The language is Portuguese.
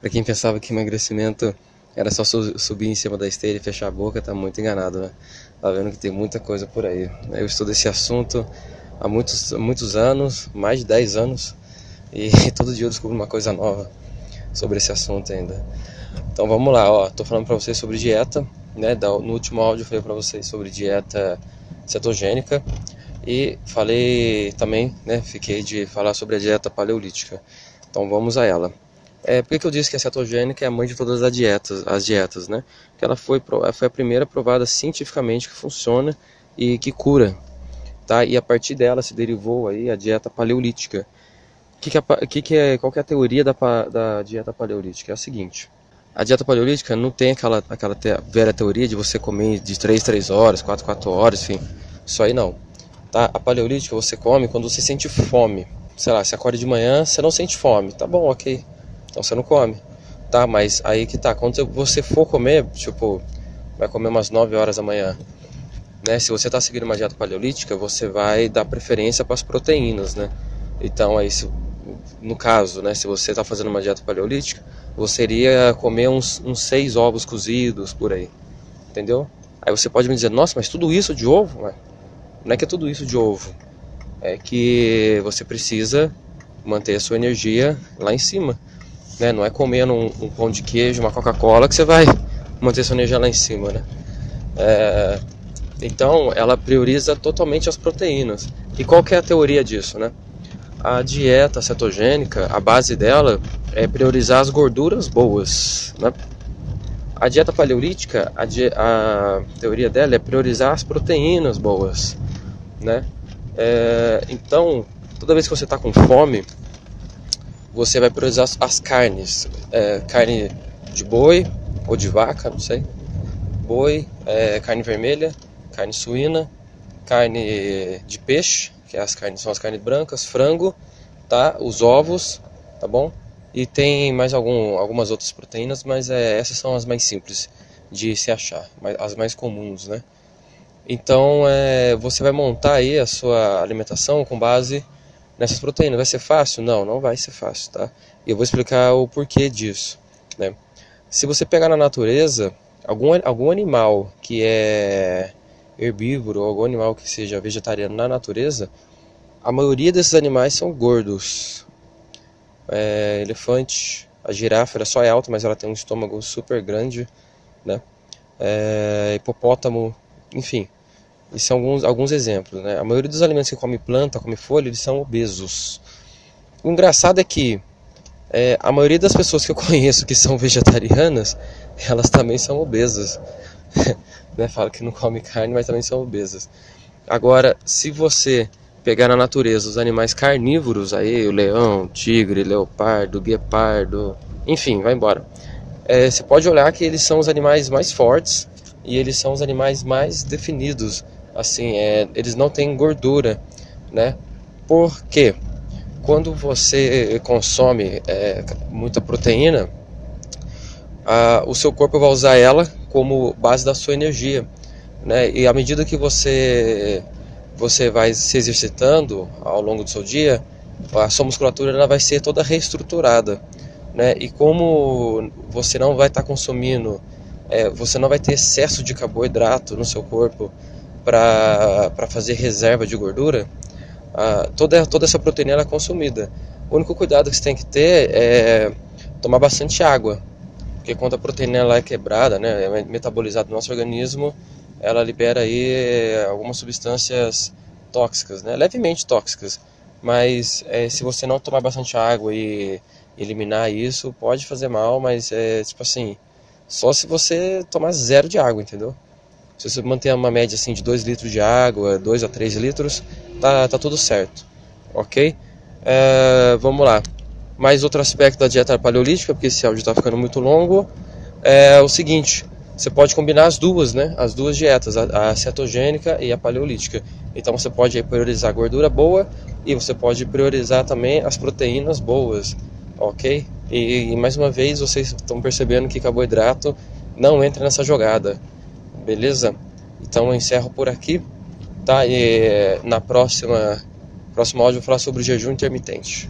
Para quem pensava que emagrecimento era só subir em cima da esteira e fechar a boca, tá muito enganado, né? Tá vendo que tem muita coisa por aí. Eu estudo esse assunto há muitos, muitos anos, mais de 10 anos, e todo dia eu descubro uma coisa nova sobre esse assunto ainda. Então vamos lá, ó, tô falando para vocês sobre dieta, né? No último áudio eu falei para vocês sobre dieta cetogênica e falei também, né? Fiquei de falar sobre a dieta paleolítica. Então vamos a ela. É, por que, que eu disse que a cetogênica é a mãe de todas as dietas, as dietas, né? Que ela foi, foi a primeira provada cientificamente que funciona e que cura, tá? E a partir dela se derivou aí a dieta paleolítica. Que que é, que que é, qual que é a teoria da, da dieta paleolítica? É a seguinte, a dieta paleolítica não tem aquela, aquela te, velha teoria de você comer de 3, 3 horas, 4, 4 horas, enfim, isso aí não. Tá? A paleolítica você come quando você sente fome. Sei lá, você acorda de manhã, você não sente fome, tá bom, ok então você não come, tá? Mas aí que tá, quando você for comer, tipo, vai comer umas 9 horas da manhã, né? Se você está seguindo uma dieta paleolítica, você vai dar preferência para as proteínas, né? Então aí, se, no caso, né, se você está fazendo uma dieta paleolítica, você iria comer uns, uns seis ovos cozidos por aí, entendeu? Aí você pode me dizer, nossa, mas tudo isso de ovo? Não é que é tudo isso de ovo, é que você precisa manter a sua energia lá em cima. Né? Não é comendo um, um pão de queijo, uma Coca-Cola que você vai manter sua energia lá em cima, né? É, então, ela prioriza totalmente as proteínas. E qual que é a teoria disso, né? A dieta cetogênica, a base dela é priorizar as gorduras boas, né? A dieta paleolítica, a, di a teoria dela é priorizar as proteínas boas, né? É, então, toda vez que você está com fome, você vai priorizar as carnes, é, carne de boi ou de vaca, não sei, boi, é, carne vermelha, carne suína, carne de peixe, que é as carnes são as carnes brancas, frango, tá? Os ovos, tá bom? E tem mais algum, algumas outras proteínas, mas é, essas são as mais simples de se achar, as mais comuns, né? Então é, você vai montar aí a sua alimentação com base nessas proteínas. Vai ser fácil? Não, não vai ser fácil, tá? E eu vou explicar o porquê disso, né? Se você pegar na natureza, algum, algum animal que é herbívoro, ou algum animal que seja vegetariano na natureza, a maioria desses animais são gordos. É, elefante, a girafa ela só é alta, mas ela tem um estômago super grande, né? É, hipopótamo, enfim, e são alguns, alguns exemplos. Né? A maioria dos alimentos que come planta, come folha, eles são obesos. O engraçado é que é, a maioria das pessoas que eu conheço que são vegetarianas, elas também são obesas. né? Fala que não come carne, mas também são obesas. Agora, se você pegar na natureza os animais carnívoros, aí o leão, tigre, leopardo, guepardo, enfim, vai embora. É, você pode olhar que eles são os animais mais fortes e eles são os animais mais definidos assim, é, eles não têm gordura, né? Porque quando você consome é, muita proteína, a, o seu corpo vai usar ela como base da sua energia, né? E à medida que você você vai se exercitando ao longo do seu dia, a sua musculatura ela vai ser toda reestruturada, né? E como você não vai estar tá consumindo, é, você não vai ter excesso de carboidrato no seu corpo, para fazer reserva de gordura, toda, toda essa proteína é consumida. O único cuidado que você tem que ter é tomar bastante água, porque quando a proteína ela é quebrada, né, é metabolizada no nosso organismo, ela libera aí algumas substâncias tóxicas, né, levemente tóxicas. Mas é, se você não tomar bastante água e eliminar isso, pode fazer mal, mas é tipo assim, só se você tomar zero de água, entendeu? Se você manter uma média assim de 2 litros de água, 2 a 3 litros, tá, tá tudo certo, ok? É, vamos lá. Mais outro aspecto da dieta paleolítica, porque esse áudio está ficando muito longo, é o seguinte: você pode combinar as duas, né? As duas dietas, a, a cetogênica e a paleolítica. Então você pode priorizar a gordura boa e você pode priorizar também as proteínas boas, ok? E, e mais uma vez vocês estão percebendo que carboidrato não entra nessa jogada beleza? Então eu encerro por aqui, tá? E na próxima próximo áudio eu vou falar sobre o jejum intermitente.